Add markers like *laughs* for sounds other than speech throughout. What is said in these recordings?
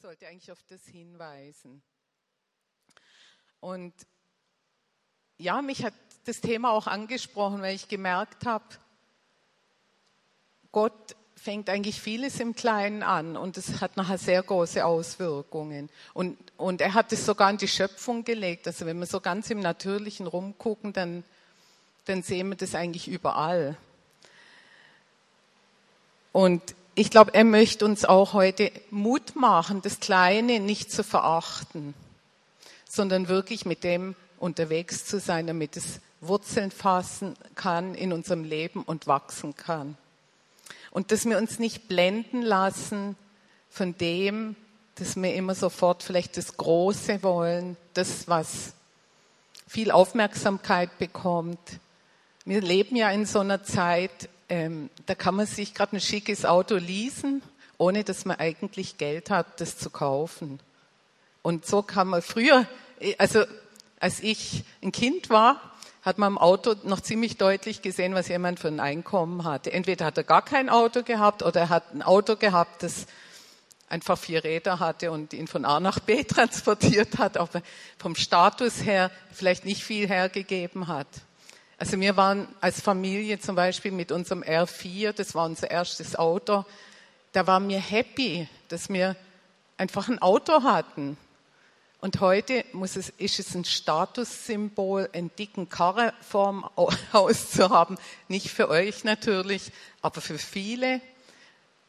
sollte eigentlich auf das hinweisen. Und ja, mich hat das Thema auch angesprochen, weil ich gemerkt habe, Gott fängt eigentlich vieles im Kleinen an und es hat nachher sehr große Auswirkungen. Und, und er hat es sogar in die Schöpfung gelegt. Also wenn wir so ganz im Natürlichen rumgucken, dann, dann sehen wir das eigentlich überall. Und ich glaube, er möchte uns auch heute Mut machen, das Kleine nicht zu verachten, sondern wirklich mit dem unterwegs zu sein, damit es Wurzeln fassen kann in unserem Leben und wachsen kann. Und dass wir uns nicht blenden lassen von dem, dass wir immer sofort vielleicht das Große wollen, das, was viel Aufmerksamkeit bekommt. Wir leben ja in so einer Zeit, ähm, da kann man sich gerade ein schickes Auto leasen, ohne dass man eigentlich Geld hat, das zu kaufen. Und so kann man früher, also als ich ein Kind war, hat man im Auto noch ziemlich deutlich gesehen, was jemand für ein Einkommen hatte. Entweder hat er gar kein Auto gehabt oder er hat ein Auto gehabt, das einfach vier Räder hatte und ihn von A nach B *laughs* transportiert hat, aber vom Status her vielleicht nicht viel hergegeben hat. Also wir waren als Familie zum Beispiel mit unserem R4, das war unser erstes Auto, da waren wir happy, dass wir einfach ein Auto hatten. Und heute muss es, ist es ein Statussymbol, einen dicken Karre vorm *laughs* Haus zu haben. Nicht für euch natürlich, aber für viele.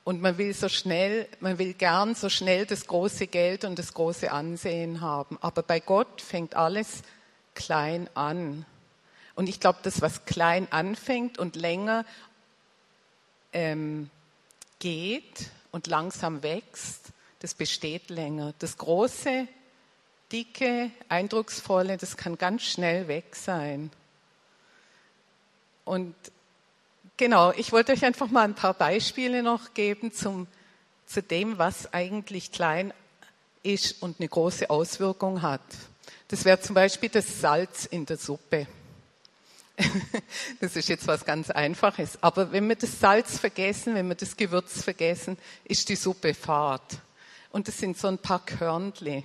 Und man will so schnell, man will gern so schnell das große Geld und das große Ansehen haben. Aber bei Gott fängt alles klein an. Und ich glaube, das, was klein anfängt und länger ähm, geht und langsam wächst, das besteht länger. Das große, dicke, eindrucksvolle, das kann ganz schnell weg sein. Und genau, ich wollte euch einfach mal ein paar Beispiele noch geben zum, zu dem, was eigentlich klein ist und eine große Auswirkung hat. Das wäre zum Beispiel das Salz in der Suppe. *laughs* Das ist jetzt was ganz Einfaches. Aber wenn wir das Salz vergessen, wenn wir das Gewürz vergessen, ist die Suppe fad. Und das sind so ein paar Körnle.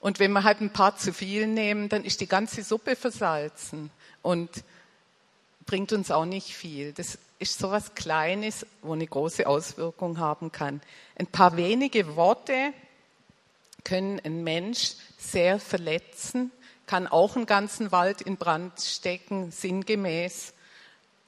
Und wenn wir halt ein paar zu viel nehmen, dann ist die ganze Suppe versalzen und bringt uns auch nicht viel. Das ist so was Kleines, wo eine große Auswirkung haben kann. Ein paar wenige Worte können einen Mensch sehr verletzen kann auch einen ganzen Wald in Brand stecken, sinngemäß.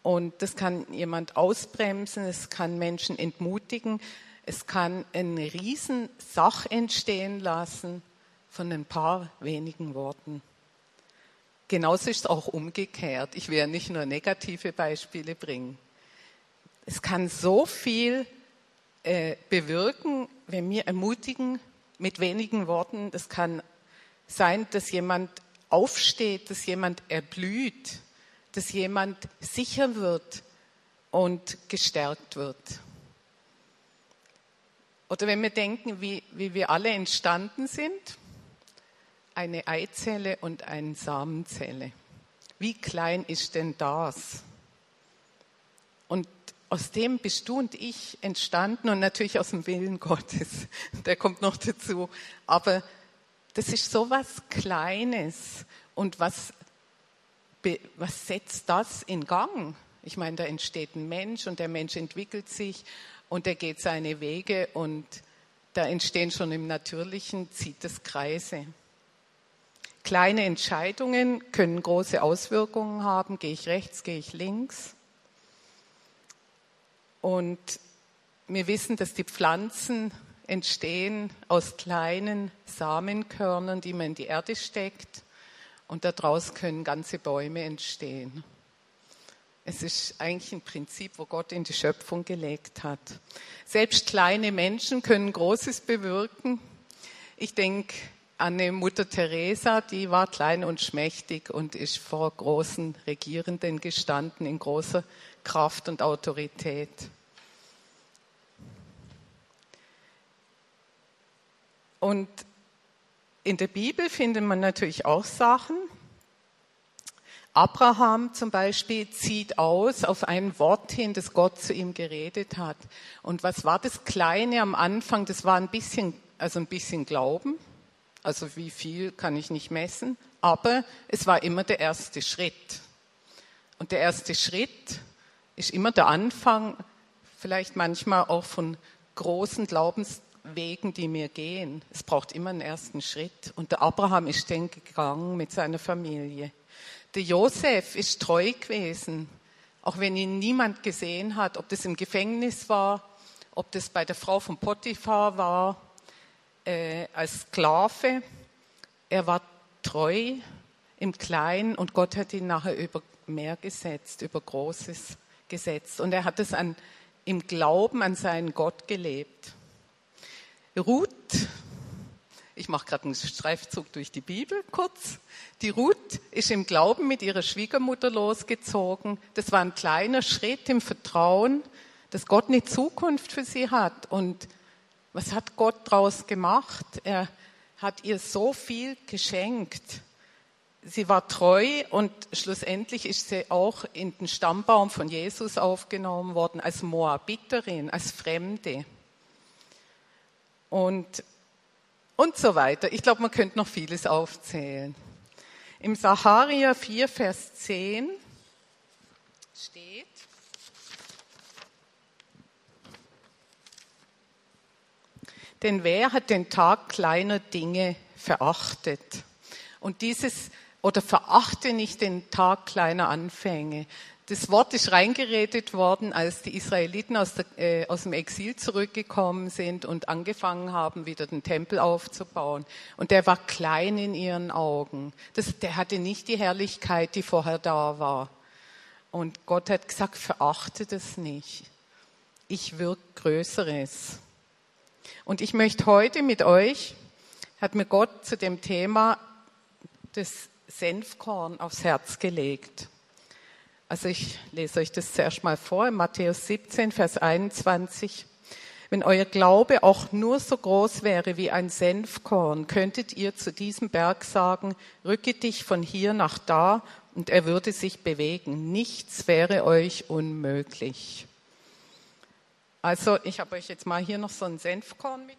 Und das kann jemand ausbremsen, es kann Menschen entmutigen, es kann eine Riesensach entstehen lassen von ein paar wenigen Worten. Genauso ist es auch umgekehrt. Ich werde nicht nur negative Beispiele bringen. Es kann so viel äh, bewirken, wenn wir ermutigen mit wenigen Worten. Das kann sein, dass jemand aufsteht, dass jemand erblüht, dass jemand sicher wird und gestärkt wird. Oder wenn wir denken, wie, wie wir alle entstanden sind, eine Eizelle und eine Samenzelle. Wie klein ist denn das? Und aus dem bist du und ich entstanden und natürlich aus dem Willen Gottes. *laughs* Der kommt noch dazu. Aber das ist so was Kleines. Und was, was setzt das in Gang? Ich meine, da entsteht ein Mensch und der Mensch entwickelt sich und er geht seine Wege und da entstehen schon im Natürlichen, zieht es Kreise. Kleine Entscheidungen können große Auswirkungen haben. Gehe ich rechts, gehe ich links? Und wir wissen, dass die Pflanzen entstehen aus kleinen Samenkörnern, die man in die Erde steckt. Und daraus können ganze Bäume entstehen. Es ist eigentlich ein Prinzip, wo Gott in die Schöpfung gelegt hat. Selbst kleine Menschen können Großes bewirken. Ich denke an eine Mutter Teresa, die war klein und schmächtig und ist vor großen Regierenden gestanden in großer Kraft und Autorität. Und in der Bibel findet man natürlich auch Sachen. Abraham zum Beispiel zieht aus auf ein Wort hin, das Gott zu ihm geredet hat. Und was war das Kleine am Anfang? Das war ein bisschen also ein bisschen Glauben. Also wie viel kann ich nicht messen, aber es war immer der erste Schritt. Und der erste Schritt ist immer der Anfang, vielleicht manchmal auch von großen Glaubenswegen, die mir gehen. Es braucht immer einen ersten Schritt. Und der Abraham ist den gegangen mit seiner Familie. Der Josef ist treu gewesen, auch wenn ihn niemand gesehen hat, ob das im Gefängnis war, ob das bei der Frau von Potiphar war, äh, als Sklave. Er war treu im Kleinen und Gott hat ihn nachher über mehr gesetzt, über Großes gesetzt. Und er hat es im Glauben an seinen Gott gelebt. Ruth, ich mache gerade einen Streifzug durch die Bibel kurz. Die Ruth ist im Glauben mit ihrer Schwiegermutter losgezogen. Das war ein kleiner Schritt im Vertrauen, dass Gott eine Zukunft für sie hat. Und was hat Gott daraus gemacht? Er hat ihr so viel geschenkt sie war treu und schlussendlich ist sie auch in den Stammbaum von Jesus aufgenommen worden als Moabiterin, als Fremde. Und, und so weiter. Ich glaube, man könnte noch vieles aufzählen. Im Saharia 4, Vers 10 steht, denn wer hat den Tag kleiner Dinge verachtet? Und dieses oder verachte nicht den Tag kleiner Anfänge. Das Wort ist reingeredet worden, als die Israeliten aus, der, äh, aus, dem Exil zurückgekommen sind und angefangen haben, wieder den Tempel aufzubauen. Und der war klein in ihren Augen. Das, der hatte nicht die Herrlichkeit, die vorher da war. Und Gott hat gesagt, verachte das nicht. Ich wirke Größeres. Und ich möchte heute mit euch, hat mir Gott zu dem Thema des Senfkorn aufs Herz gelegt. Also ich lese euch das zuerst mal vor, in Matthäus 17, Vers 21. Wenn euer Glaube auch nur so groß wäre wie ein Senfkorn, könntet ihr zu diesem Berg sagen, rücke dich von hier nach da und er würde sich bewegen. Nichts wäre euch unmöglich. Also ich habe euch jetzt mal hier noch so ein Senfkorn mit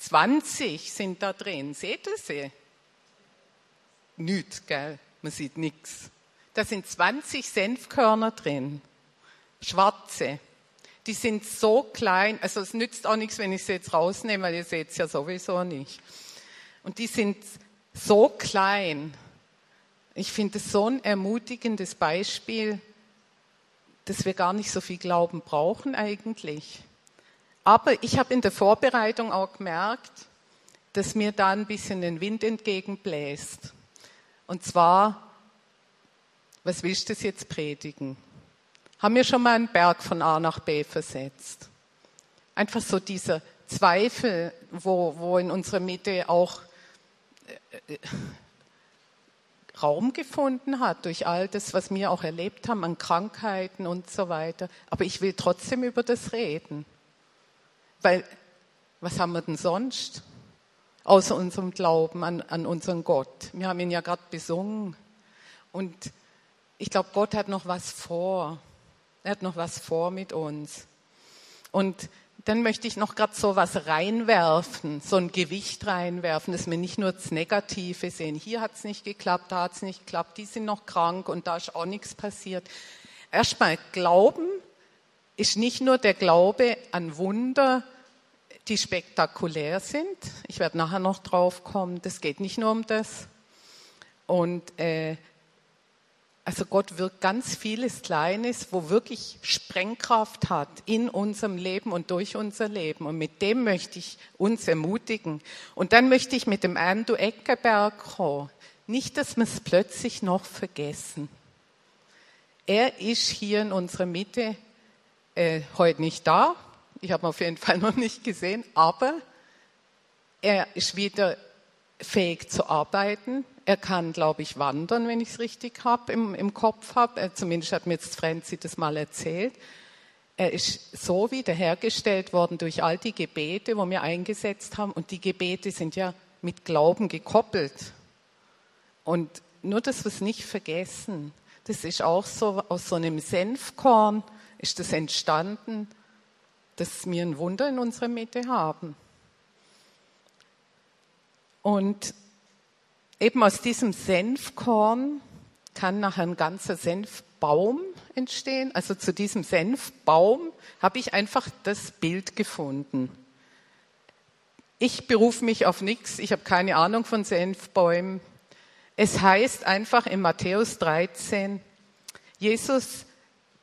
20 sind da drin. Seht ihr sie? Nüt, gell? Man sieht nichts. Da sind 20 Senfkörner drin. Schwarze. Die sind so klein, also es nützt auch nichts, wenn ich sie jetzt rausnehme, weil ihr seht es ja sowieso nicht. Und die sind so klein. Ich finde es so ein ermutigendes Beispiel, dass wir gar nicht so viel Glauben brauchen eigentlich. Aber ich habe in der Vorbereitung auch gemerkt, dass mir da ein bisschen den Wind entgegenbläst. Und zwar, was willst du jetzt predigen? Haben wir schon mal einen Berg von A nach B versetzt? Einfach so dieser Zweifel, wo, wo in unserer Mitte auch äh, äh, Raum gefunden hat durch all das, was wir auch erlebt haben an Krankheiten und so weiter. Aber ich will trotzdem über das reden. Weil, was haben wir denn sonst? Außer unserem Glauben an, an unseren Gott. Wir haben ihn ja gerade besungen. Und ich glaube, Gott hat noch was vor. Er hat noch was vor mit uns. Und dann möchte ich noch gerade so was reinwerfen, so ein Gewicht reinwerfen, dass wir nicht nur das Negative sehen. Hier hat es nicht geklappt, da hat es nicht geklappt, die sind noch krank und da ist auch nichts passiert. Erstmal Glauben ist nicht nur der Glaube an Wunder, die spektakulär sind. Ich werde nachher noch drauf kommen. Das geht nicht nur um das. Und äh, also Gott wirkt ganz vieles Kleines, wo wirklich Sprengkraft hat in unserem Leben und durch unser Leben. Und mit dem möchte ich uns ermutigen. Und dann möchte ich mit dem Andrew Eckerberg kommen. Nicht, dass wir es plötzlich noch vergessen. Er ist hier in unserer Mitte äh, heute nicht da. Ich habe ihn auf jeden Fall noch nicht gesehen, aber er ist wieder fähig zu arbeiten. Er kann, glaube ich, wandern, wenn ich es richtig habe, im, im Kopf habe. Zumindest hat mir jetzt Franzi das mal erzählt. Er ist so wiederhergestellt worden durch all die Gebete, wo wir eingesetzt haben. Und die Gebete sind ja mit Glauben gekoppelt. Und nur, dass wir es nicht vergessen. Das ist auch so aus so einem Senfkorn ist das entstanden, dass wir ein Wunder in unserer Mitte haben. Und eben aus diesem Senfkorn kann nachher ein ganzer Senfbaum entstehen. Also zu diesem Senfbaum habe ich einfach das Bild gefunden. Ich berufe mich auf nichts, ich habe keine Ahnung von Senfbäumen. Es heißt einfach in Matthäus 13, Jesus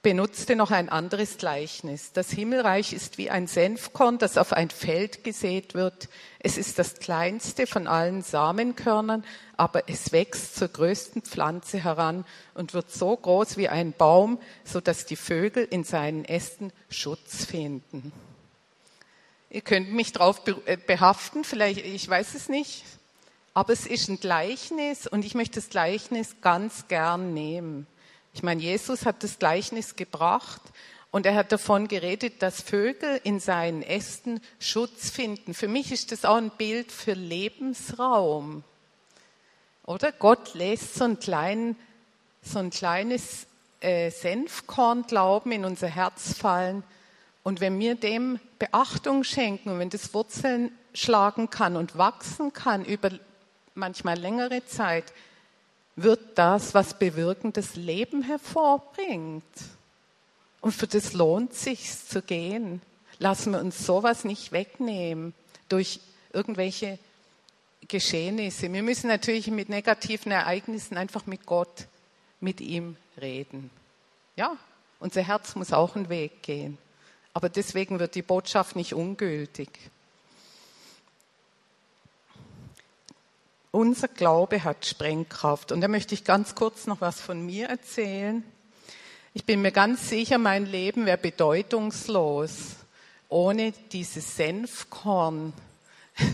benutzte noch ein anderes Gleichnis. Das Himmelreich ist wie ein Senfkorn, das auf ein Feld gesät wird. Es ist das kleinste von allen Samenkörnern, aber es wächst zur größten Pflanze heran und wird so groß wie ein Baum, so dass die Vögel in seinen Ästen Schutz finden. Ihr könnt mich darauf äh, behaften, vielleicht, ich weiß es nicht, aber es ist ein Gleichnis und ich möchte das Gleichnis ganz gern nehmen. Ich meine, Jesus hat das Gleichnis gebracht und er hat davon geredet, dass Vögel in seinen Ästen Schutz finden. Für mich ist das auch ein Bild für Lebensraum. Oder Gott lässt so ein, klein, so ein kleines äh, Senfkorn-Glauben in unser Herz fallen. Und wenn wir dem Beachtung schenken und wenn das Wurzeln schlagen kann und wachsen kann über manchmal längere Zeit, wird das, was bewirkendes Leben hervorbringt. Und für das lohnt sich zu gehen. Lassen wir uns sowas nicht wegnehmen durch irgendwelche Geschehnisse. Wir müssen natürlich mit negativen Ereignissen einfach mit Gott, mit ihm reden. Ja, unser Herz muss auch einen Weg gehen. Aber deswegen wird die Botschaft nicht ungültig. Unser Glaube hat Sprengkraft. Und da möchte ich ganz kurz noch was von mir erzählen. Ich bin mir ganz sicher, mein Leben wäre bedeutungslos ohne dieses Senfkorn. *laughs*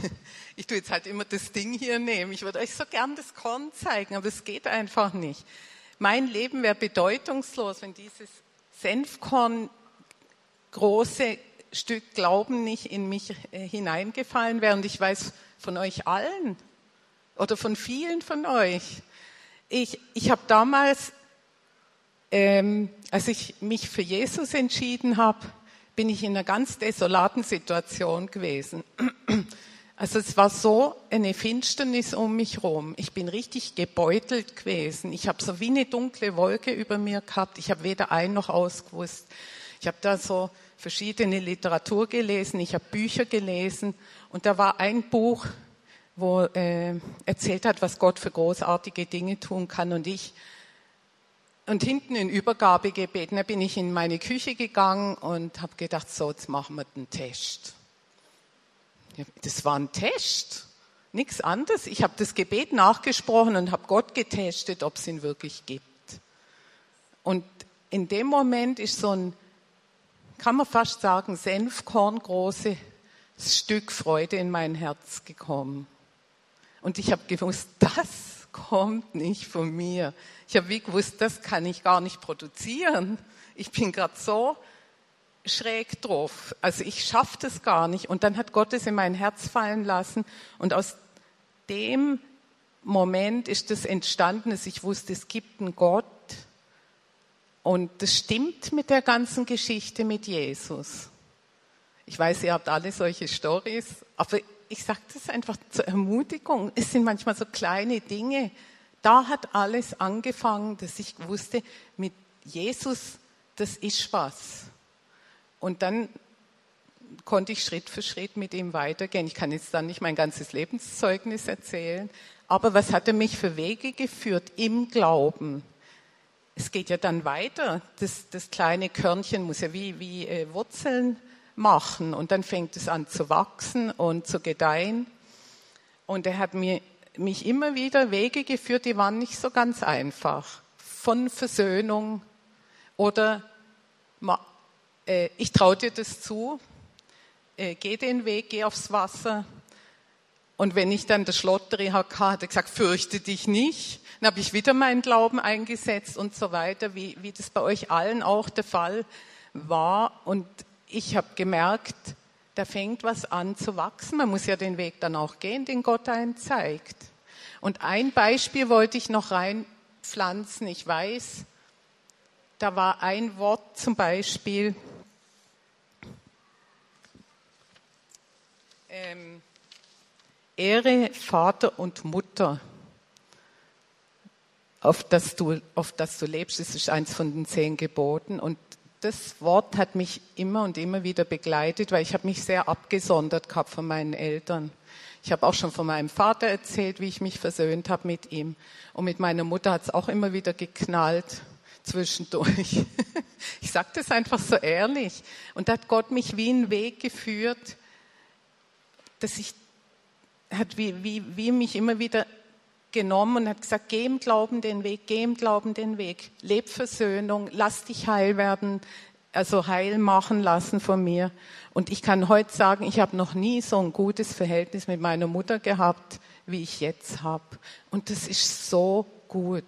Ich tue jetzt halt immer das Ding hier nehmen. Ich würde euch so gern das Korn zeigen, aber es geht einfach nicht. Mein Leben wäre bedeutungslos, wenn dieses Senfkorn große Stück Glauben nicht in mich äh, hineingefallen wäre. Und ich weiß von euch allen, oder von vielen von euch. Ich, ich habe damals, ähm, als ich mich für Jesus entschieden habe, bin ich in einer ganz desolaten Situation gewesen. Also es war so eine Finsternis um mich herum. Ich bin richtig gebeutelt gewesen. Ich habe so wie eine dunkle Wolke über mir gehabt. Ich habe weder ein noch ausgewusst. Ich habe da so verschiedene Literatur gelesen, ich habe Bücher gelesen und da war ein Buch, wo äh, erzählt hat, was Gott für großartige Dinge tun kann. Und ich und hinten in Übergabegebeten, da bin ich in meine Küche gegangen und habe gedacht, so, jetzt machen wir den Test. Das war ein Test, nichts anderes. Ich habe das Gebet nachgesprochen und habe Gott getestet, ob es ihn wirklich gibt. Und in dem Moment ist so ein, kann man fast sagen, Senfkorngroßes Stück Freude in mein Herz gekommen. Und ich habe gewusst, *laughs* das kommt nicht von mir. Ich habe wie gewusst, das kann ich gar nicht produzieren. Ich bin gerade so schräg drauf. Also ich schaffe das gar nicht. Und dann hat Gott es in mein Herz fallen lassen. Und aus dem Moment ist das entstanden, dass ich wusste, es gibt einen Gott. Und das stimmt mit der ganzen Geschichte mit Jesus. Ich weiß, ihr habt alle solche Stories, aber ich sage das einfach zur Ermutigung. Es sind manchmal so kleine Dinge. Da hat alles angefangen, dass ich wusste, mit Jesus, das ist was. Und dann konnte ich Schritt für Schritt mit ihm weitergehen. Ich kann jetzt dann nicht mein ganzes Lebenszeugnis erzählen, aber was hat er mich für Wege geführt im Glauben? Es geht ja dann weiter. Das, das kleine Körnchen muss ja wie, wie äh, Wurzeln machen und dann fängt es an zu wachsen und zu gedeihen. Und er hat mir, mich immer wieder Wege geführt, die waren nicht so ganz einfach. Von Versöhnung oder äh, ich traue dir das zu, äh, geh den Weg, geh aufs Wasser. Und wenn ich dann das Schlotteri hatte, hat er gesagt, fürchte dich nicht. Dann habe ich wieder meinen Glauben eingesetzt und so weiter, wie, wie das bei euch allen auch der Fall war. Und ich habe gemerkt, da fängt was an zu wachsen. Man muss ja den Weg dann auch gehen, den Gott einen zeigt. Und ein Beispiel wollte ich noch reinpflanzen. Ich weiß, da war ein Wort zum Beispiel, ähm, Ehre Vater und Mutter, auf das, du, auf das du lebst. Das ist eins von den zehn Geboten. Und das Wort hat mich immer und immer wieder begleitet, weil ich habe mich sehr abgesondert gehabt von meinen Eltern. Ich habe auch schon von meinem Vater erzählt, wie ich mich versöhnt habe mit ihm. Und mit meiner Mutter hat es auch immer wieder geknallt zwischendurch. *laughs* Ich sage das einfach so ehrlich. Und da hat Gott mich wie einen Weg geführt, dass ich, hat wie, wie, wie mich immer wieder genommen und hat gesagt, geh im Glauben den Weg, geh im Glauben den Weg, leb Versöhnung, lass dich heil werden, also heil machen lassen von mir. Und ich kann heute sagen, ich habe noch nie so ein gutes Verhältnis mit meiner Mutter gehabt, wie ich jetzt habe. Und das ist so gut.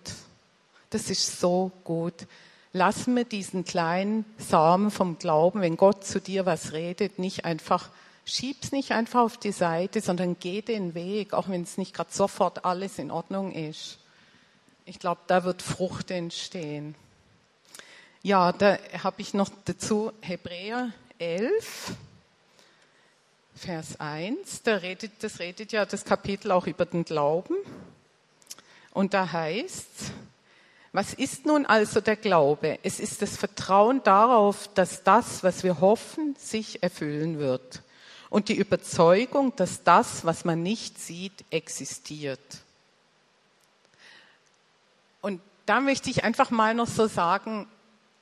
Das ist so gut. Lass mir diesen kleinen Samen vom Glauben, wenn Gott zu dir was redet, nicht einfach, schieb's nicht einfach auf die Seite, sondern geh den Weg, auch wenn es nicht gerade sofort alles in Ordnung ist. Ich glaube, da wird Frucht entstehen. Ja, da habe ich noch dazu Hebräer 11, Vers 1. Da redet, das redet ja das Kapitel auch über den Glauben. Und da heißt was ist nun also der Glaube? Es ist das Vertrauen darauf, dass das, was wir hoffen, sich erfüllen wird. Und die Überzeugung, dass das, was man nicht sieht, existiert. Und da möchte ich einfach mal noch so sagen,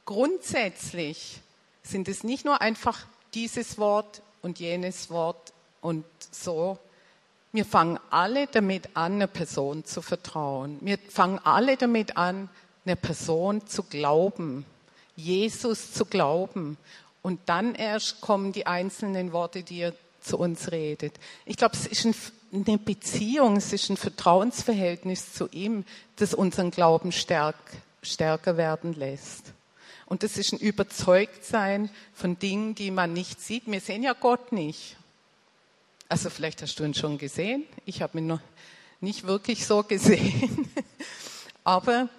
grundsätzlich sind es nicht nur einfach dieses Wort und jenes Wort und so. Wir fangen alle damit an, einer Person zu vertrauen. Wir fangen alle damit an, einer Person zu glauben, Jesus zu glauben. Und dann erst kommen die einzelnen Worte, die er zu uns redet. Ich glaube, es ist eine Beziehung, es ist ein Vertrauensverhältnis zu ihm, das unseren Glauben stärk, stärker werden lässt. Und das ist ein Überzeugtsein von Dingen, die man nicht sieht. Wir sehen ja Gott nicht. Also vielleicht hast du ihn schon gesehen. Ich habe ihn noch nicht wirklich so gesehen. *laughs* Aber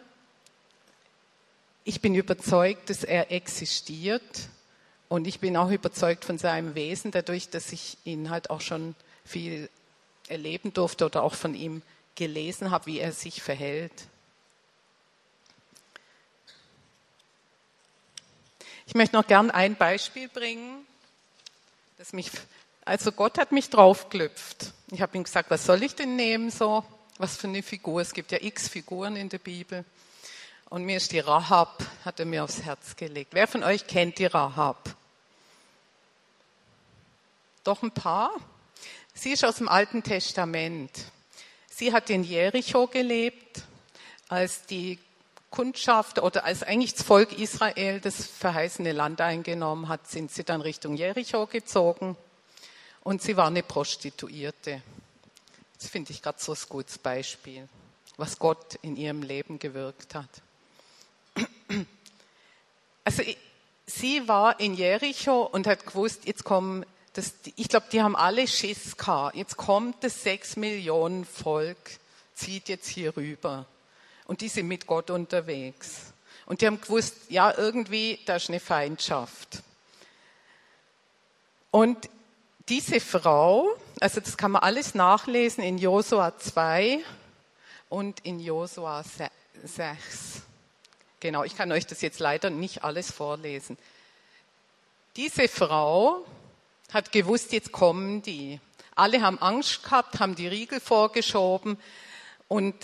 ich bin überzeugt, dass er existiert und ich bin auch überzeugt von seinem Wesen, dadurch, dass ich ihn halt auch schon viel erleben durfte oder auch von ihm gelesen habe, wie er sich verhält. Ich möchte noch gern ein Beispiel bringen, das mich, also Gott hat mich draufgelüpft. Ich habe ihm gesagt, was soll ich denn nehmen so? Was für eine Figur? Es gibt ja x Figuren in der Bibel. Und mir ist die Rahab, hat er mir aufs Herz gelegt. Wer von euch kennt die Rahab? Doch ein paar? Sie ist aus dem Alten Testament. Sie hat in Jericho gelebt, als die Kundschaft oder als eigentlich das Volk Israel das verheißene Land eingenommen hat, sind sie dann Richtung Jericho gezogen und sie war eine Prostituierte. Das finde ich gerade so ein gutes Beispiel, was Gott in ihrem Leben gewirkt hat. Also sie war in Jericho und hat gewusst, jetzt kommen, das, ich glaube, die haben alle Schiss gehabt. Jetzt kommt das sechs Millionen Volk, zieht jetzt hier rüber. Und die sind mit Gott unterwegs. Und die haben gewusst, ja, irgendwie, da ist eine Feindschaft. Und diese Frau, also das kann man alles nachlesen in Josua 2 und in Josua 6. Genau, ich kann euch das jetzt leider nicht alles vorlesen. Diese Frau hat gewusst, jetzt kommen die. Alle haben Angst gehabt, haben die Riegel vorgeschoben und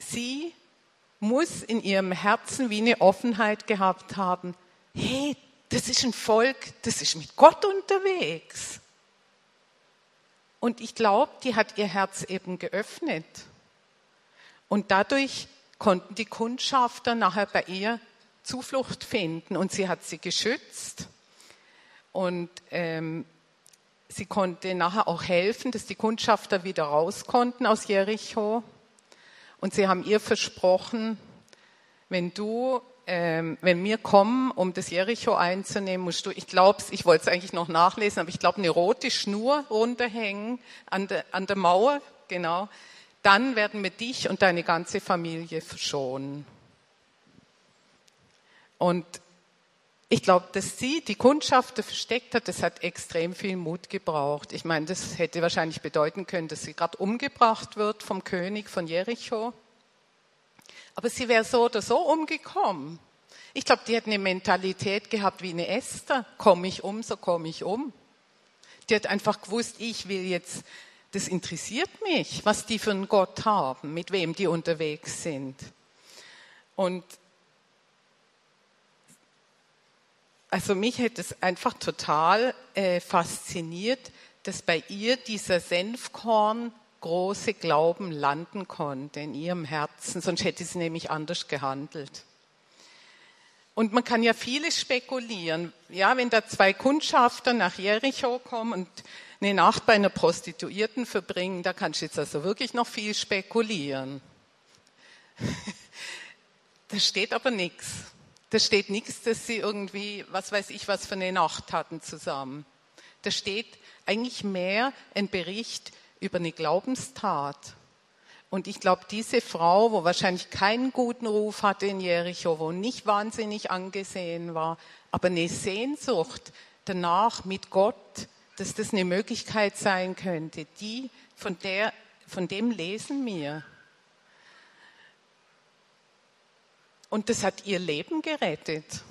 sie muss in ihrem Herzen wie eine Offenheit gehabt haben. Hey, das ist ein Volk, das ist mit Gott unterwegs. Und ich glaube, die hat ihr Herz eben geöffnet. Und dadurch konnten die Kundschafter nachher bei ihr Zuflucht finden und sie hat sie geschützt. Und ähm, sie konnte nachher auch helfen, dass die Kundschafter wieder raus konnten aus Jericho. Und sie haben ihr versprochen, wenn du ähm, wenn wir kommen, um das Jericho einzunehmen, musst du, ich glaube, ich wollte es eigentlich noch nachlesen, aber ich glaube, eine rote Schnur runterhängen an der, an der Mauer, genau, dann werden wir dich und deine ganze Familie verschonen. Und ich glaube, dass sie die Kundschafter versteckt hat, das hat extrem viel Mut gebraucht. Ich meine, das hätte wahrscheinlich bedeuten können, dass sie gerade umgebracht wird vom König von Jericho. Aber sie wäre so oder so umgekommen. Ich glaube, die hat eine Mentalität gehabt wie eine Esther. Komme ich um, so komme ich um. Die hat einfach gewusst, ich will jetzt, das interessiert mich, was die für einen Gott haben, mit wem die unterwegs sind. Und also mich hätte es einfach total äh, fasziniert, dass bei ihr dieser Senfkorn große Glauben landen konnte in ihrem Herzen, sonst hätte sie nämlich anders gehandelt. Und man kann ja vieles spekulieren. Ja, wenn da zwei Kundschafter nach Jericho kommen und eine Nacht bei einer Prostituierten verbringen, da kannst du jetzt also wirklich noch viel spekulieren. *laughs* da steht aber nichts. Da steht nichts, dass sie irgendwie, was weiß ich, was für eine Nacht hatten zusammen. Da steht eigentlich mehr ein Bericht über eine Glaubenstat. Und ich glaube, diese Frau, wo wahrscheinlich keinen guten Ruf hatte in Jericho, wo nicht wahnsinnig angesehen war, aber eine Sehnsucht danach mit Gott, dass das eine Möglichkeit sein könnte, die, von der, von dem lesen wir. Und das hat ihr Leben gerettet.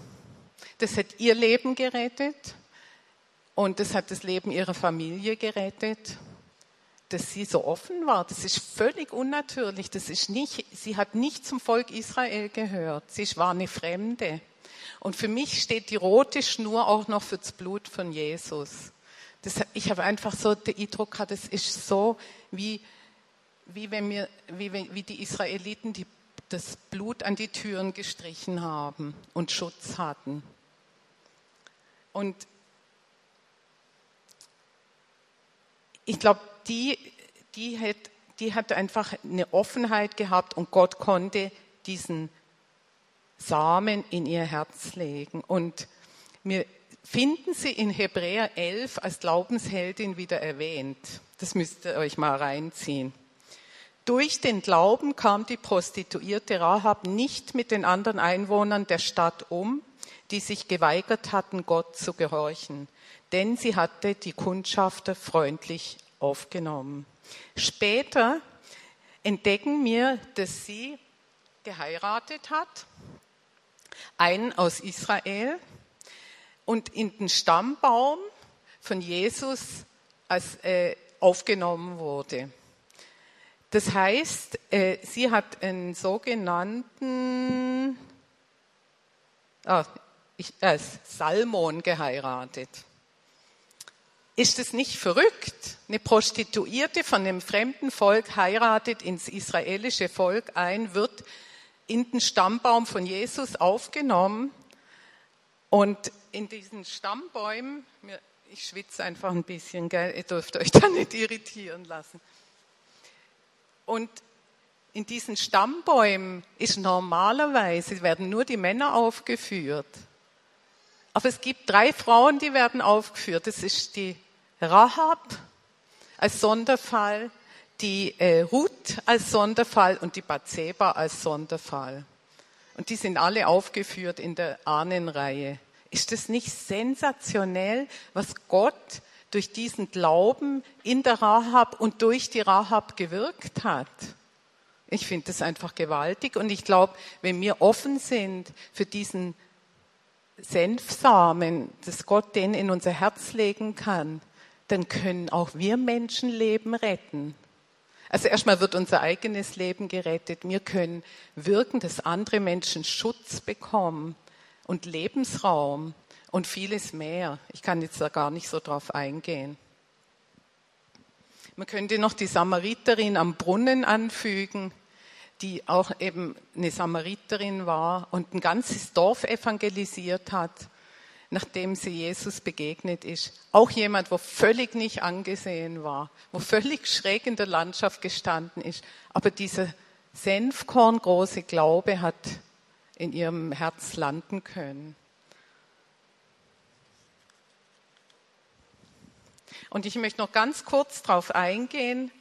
Das hat ihr Leben gerettet und das hat das Leben ihrer Familie gerettet dass sie so offen war. Das ist völlig unnatürlich. Das ist nicht, sie hat nicht zum Volk Israel gehört. Sie war eine Fremde. Und für mich steht die rote Schnur auch noch für das Blut von Jesus. Das, ich habe einfach so den Eindruck gehabt, es ist so wie, wie wenn wir, wie, wie die Israeliten die, das Blut an die Türen gestrichen haben und Schutz hatten. Und ich glaube, die, die, hat, die hat einfach eine Offenheit gehabt und Gott konnte diesen Samen in ihr Herz legen. Und wir finden sie in Hebräer 11 als Glaubensheldin wieder erwähnt. Das müsst ihr euch mal reinziehen. Durch den Glauben kam die Prostituierte Rahab nicht mit den anderen Einwohnern der Stadt um, die sich geweigert hatten, Gott zu gehorchen, denn sie hatte die Kundschafter freundlich aufgenommen. Später entdecken wir, dass sie geheiratet hat, einen aus Israel und in den Stammbaum von Jesus als, äh, aufgenommen wurde. Das heißt, äh, sie hat einen sogenannten ah, ich, äh, Salmon geheiratet. Ist es nicht verrückt? Eine Prostituierte von einem fremden Volk heiratet ins israelische Volk ein, wird in den Stammbaum von Jesus aufgenommen und in diesen Stammbäumen, ich schwitze einfach ein bisschen, gell? ihr dürft euch da nicht irritieren lassen. Und in diesen Stammbäumen ist normalerweise, werden nur die Männer aufgeführt. Aber es gibt drei Frauen, die werden aufgeführt. Das ist die Rahab als Sonderfall, die äh, Ruth als Sonderfall und die Bathseba als Sonderfall. Und die sind alle aufgeführt in der Ahnenreihe. Ist das nicht sensationell, was Gott durch diesen Glauben in der Rahab und durch die Rahab gewirkt hat? Ich finde das einfach gewaltig und ich glaube, wenn wir offen sind für diesen Senfsamen, dass Gott den in unser Herz legen kann, dann können auch wir Menschenleben retten. Also erstmal wird unser eigenes Leben gerettet. Wir können wirken, dass andere Menschen Schutz bekommen und Lebensraum und vieles mehr. Ich kann jetzt da gar nicht so drauf eingehen. Man könnte noch die Samariterin am Brunnen anfügen, die auch eben eine Samariterin war und ein ganzes Dorf evangelisiert hat nachdem sie Jesus begegnet ist. Auch jemand, wo völlig nicht angesehen war, wo völlig schräg in der Landschaft gestanden ist. Aber dieser Senfkorngroße Glaube hat in ihrem Herz landen können. Und ich möchte noch ganz kurz darauf eingehen,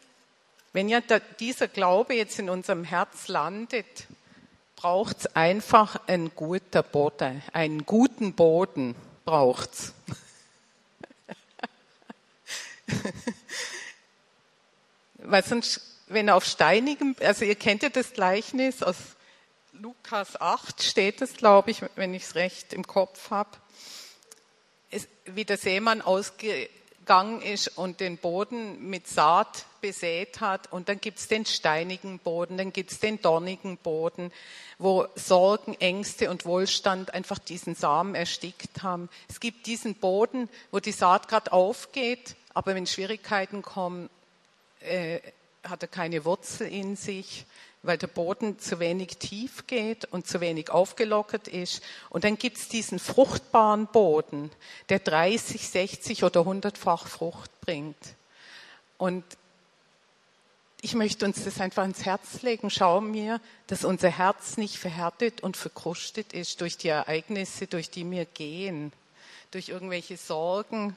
wenn ja dieser Glaube jetzt in unserem Herz landet, braucht es einfach ein guter Boden, einen guten Boden braucht's. *laughs* Weil sonst, wenn auf steinigem, also ihr kennt ja das Gleichnis aus Lukas 8 steht es, glaube ich, wenn ich es recht im Kopf habe, wie der Seemann ausgegangen ist und den Boden mit Saat besät hat. Und dann gibt es den steinigen Boden, dann gibt es den dornigen Boden, wo Sorgen, Ängste und Wohlstand einfach diesen Samen erstickt haben. Es gibt diesen Boden, wo die Saat gerade aufgeht, aber wenn Schwierigkeiten kommen, äh, hat er keine Wurzel in sich weil der Boden zu wenig tief geht und zu wenig aufgelockert ist. Und dann gibt es diesen fruchtbaren Boden, der 30, 60 oder 100-fach Frucht bringt. Und ich möchte uns das einfach ins Herz legen. Schau mir, dass unser Herz nicht verhärtet und verkrustet ist durch die Ereignisse, durch die wir gehen, durch irgendwelche Sorgen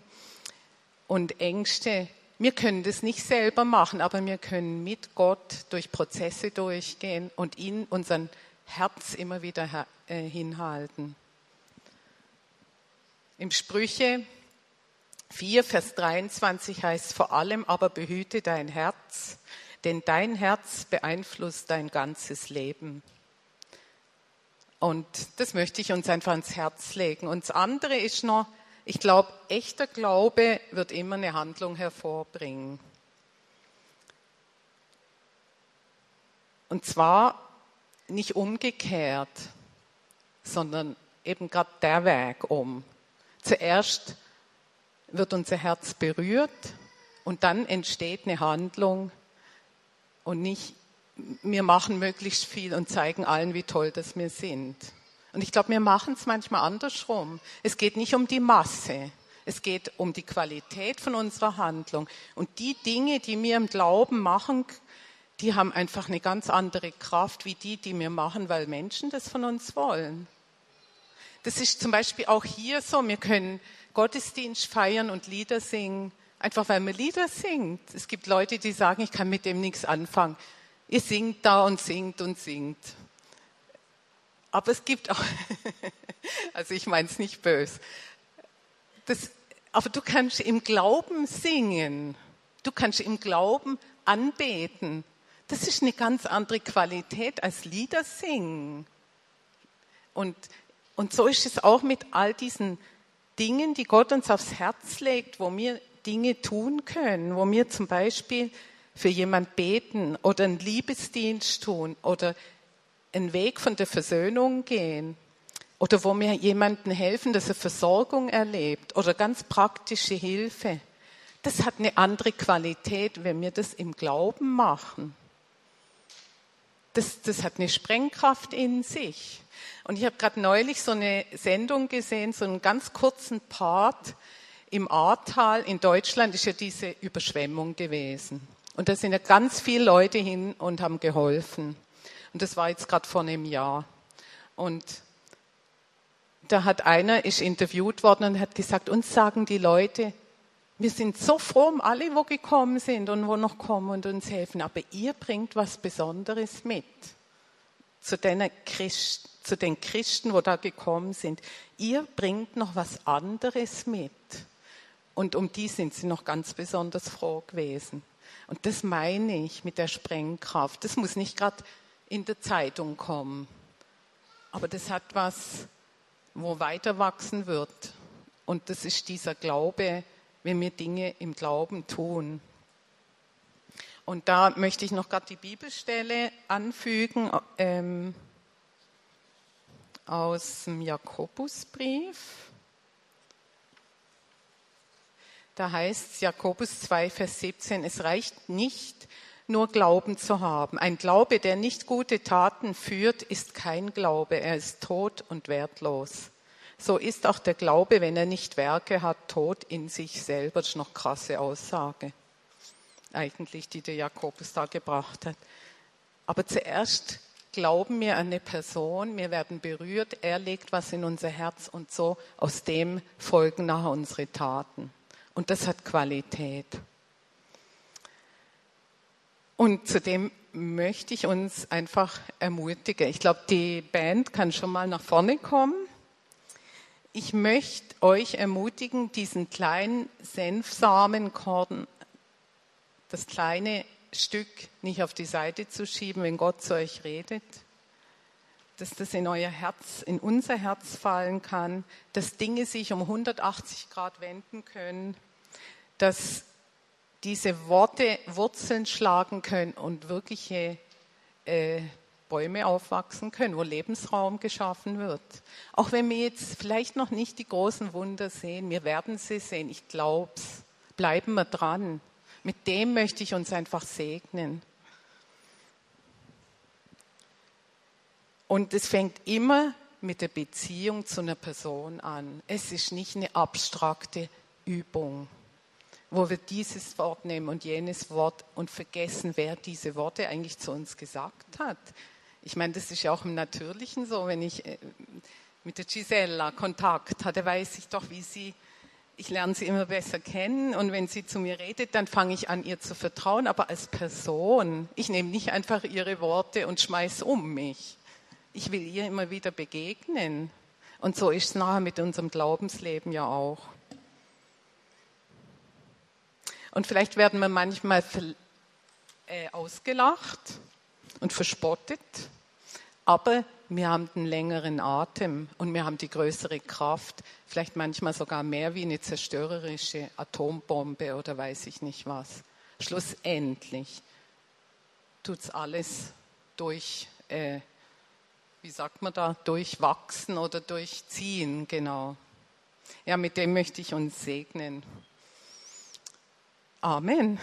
und Ängste, wir können das nicht selber machen, aber wir können mit Gott durch Prozesse durchgehen und ihn unseren Herz immer wieder äh, hinhalten. Im Sprüche 4, Vers 23 heißt vor allem aber behüte dein Herz, denn dein Herz beeinflusst dein ganzes Leben. Und das möchte ich uns einfach ans Herz legen. Und das andere ist noch, ich glaube, echter Glaube wird immer eine Handlung hervorbringen. Und zwar nicht umgekehrt, sondern eben gerade der Weg um. Zuerst wird unser Herz berührt und dann entsteht eine Handlung und nicht wir machen möglichst viel und zeigen allen, wie toll das wir sind. Und ich glaube, wir machen es manchmal andersrum. Es geht nicht um die Masse. Es geht um die Qualität von unserer Handlung. Und die Dinge, die wir im Glauben machen, die haben einfach eine ganz andere Kraft wie die, die wir machen, weil Menschen das von uns wollen. Das ist zum Beispiel auch hier so. Wir können Gottesdienst feiern und Lieder singen, einfach weil man Lieder singt. Es gibt Leute, die sagen, ich kann mit dem nichts anfangen. Ihr singt da und singt und singt. Aber es gibt auch, *laughs* also ich meine es nicht böse, das, aber du kannst im Glauben singen, du kannst im Glauben anbeten. Das ist eine ganz andere Qualität als Lieder singen. Und, und so ist es auch mit all diesen Dingen, die Gott uns aufs Herz legt, wo wir Dinge tun können, wo wir zum Beispiel für jemand beten oder einen Liebesdienst tun oder einen Weg von der Versöhnung gehen oder wo mir jemandem helfen, dass er Versorgung erlebt oder ganz praktische Hilfe, das hat eine andere Qualität, wenn wir das im Glauben machen. Das, das hat eine Sprengkraft in sich. Und ich habe gerade neulich so eine Sendung gesehen, so einen ganz kurzen Part im Ahrtal in Deutschland ist ja diese Überschwemmung gewesen. Und da sind ja ganz viele Leute hin und haben geholfen. Und das war jetzt gerade vor einem Jahr. Und da hat einer, ist interviewt worden und hat gesagt, uns sagen die Leute, wir sind so froh um alle, wo gekommen sind und wo noch kommen und uns helfen, aber ihr bringt was Besonderes mit zu Christ, zu den Christen, wo da gekommen sind. Ihr bringt noch was anderes mit. Und um die sind sie noch ganz besonders froh gewesen. Und das meine ich mit der Sprengkraft. Das muss nicht gerade in der Zeitung kommen. Aber das hat was, wo weiter wachsen wird. Und das ist dieser Glaube, wenn wir Dinge im Glauben tun. Und da möchte ich noch gerade die Bibelstelle anfügen ähm, aus dem Jakobusbrief. Da heißt Jakobus 2, Vers 17, es reicht nicht, nur Glauben zu haben. Ein Glaube, der nicht gute Taten führt, ist kein Glaube. Er ist tot und wertlos. So ist auch der Glaube, wenn er nicht Werke hat, tot in sich selber. Das ist noch krasse Aussage, eigentlich, die der Jakobus da gebracht hat. Aber zuerst glauben wir an eine Person, wir werden berührt, er legt was in unser Herz und so aus dem folgen nachher unsere Taten. Und das hat Qualität. Und zudem möchte ich uns einfach ermutigen. Ich glaube, die Band kann schon mal nach vorne kommen. Ich möchte euch ermutigen, diesen kleinen Senfsamenkorn, das kleine Stück nicht auf die Seite zu schieben, wenn Gott zu euch redet, dass das in euer Herz, in unser Herz fallen kann, dass Dinge sich um 180 Grad wenden können, dass diese Worte Wurzeln schlagen können und wirkliche äh, Bäume aufwachsen können, wo Lebensraum geschaffen wird. Auch wenn wir jetzt vielleicht noch nicht die großen Wunder sehen, wir werden sie sehen, ich glaube es. Bleiben wir dran. Mit dem möchte ich uns einfach segnen. Und es fängt immer mit der Beziehung zu einer Person an. Es ist nicht eine abstrakte Übung wo wir dieses Wort nehmen und jenes Wort und vergessen, wer diese Worte eigentlich zu uns gesagt hat. Ich meine, das ist ja auch im Natürlichen so, wenn ich äh, mit der Gisella Kontakt hatte, weiß ich doch, wie sie, ich lerne sie immer besser kennen und wenn sie zu mir redet, dann fange ich an, ihr zu vertrauen, aber als Person. Ich nehme nicht einfach ihre Worte und schmeiß um mich. Ich will ihr immer wieder begegnen. Und so ist es nachher mit unserem Glaubensleben ja auch. Und vielleicht werden wir manchmal äh, ausgelacht und verspottet, aber wir haben den längeren Atem und wir haben die größere Kraft, vielleicht manchmal sogar mehr wie eine zerstörerische Atombombe oder weiß ich nicht was. Schlussendlich tut es alles durch, äh, wie sagt man da, durchwachsen oder durchziehen, genau. Ja, mit dem möchte ich uns segnen. Amen.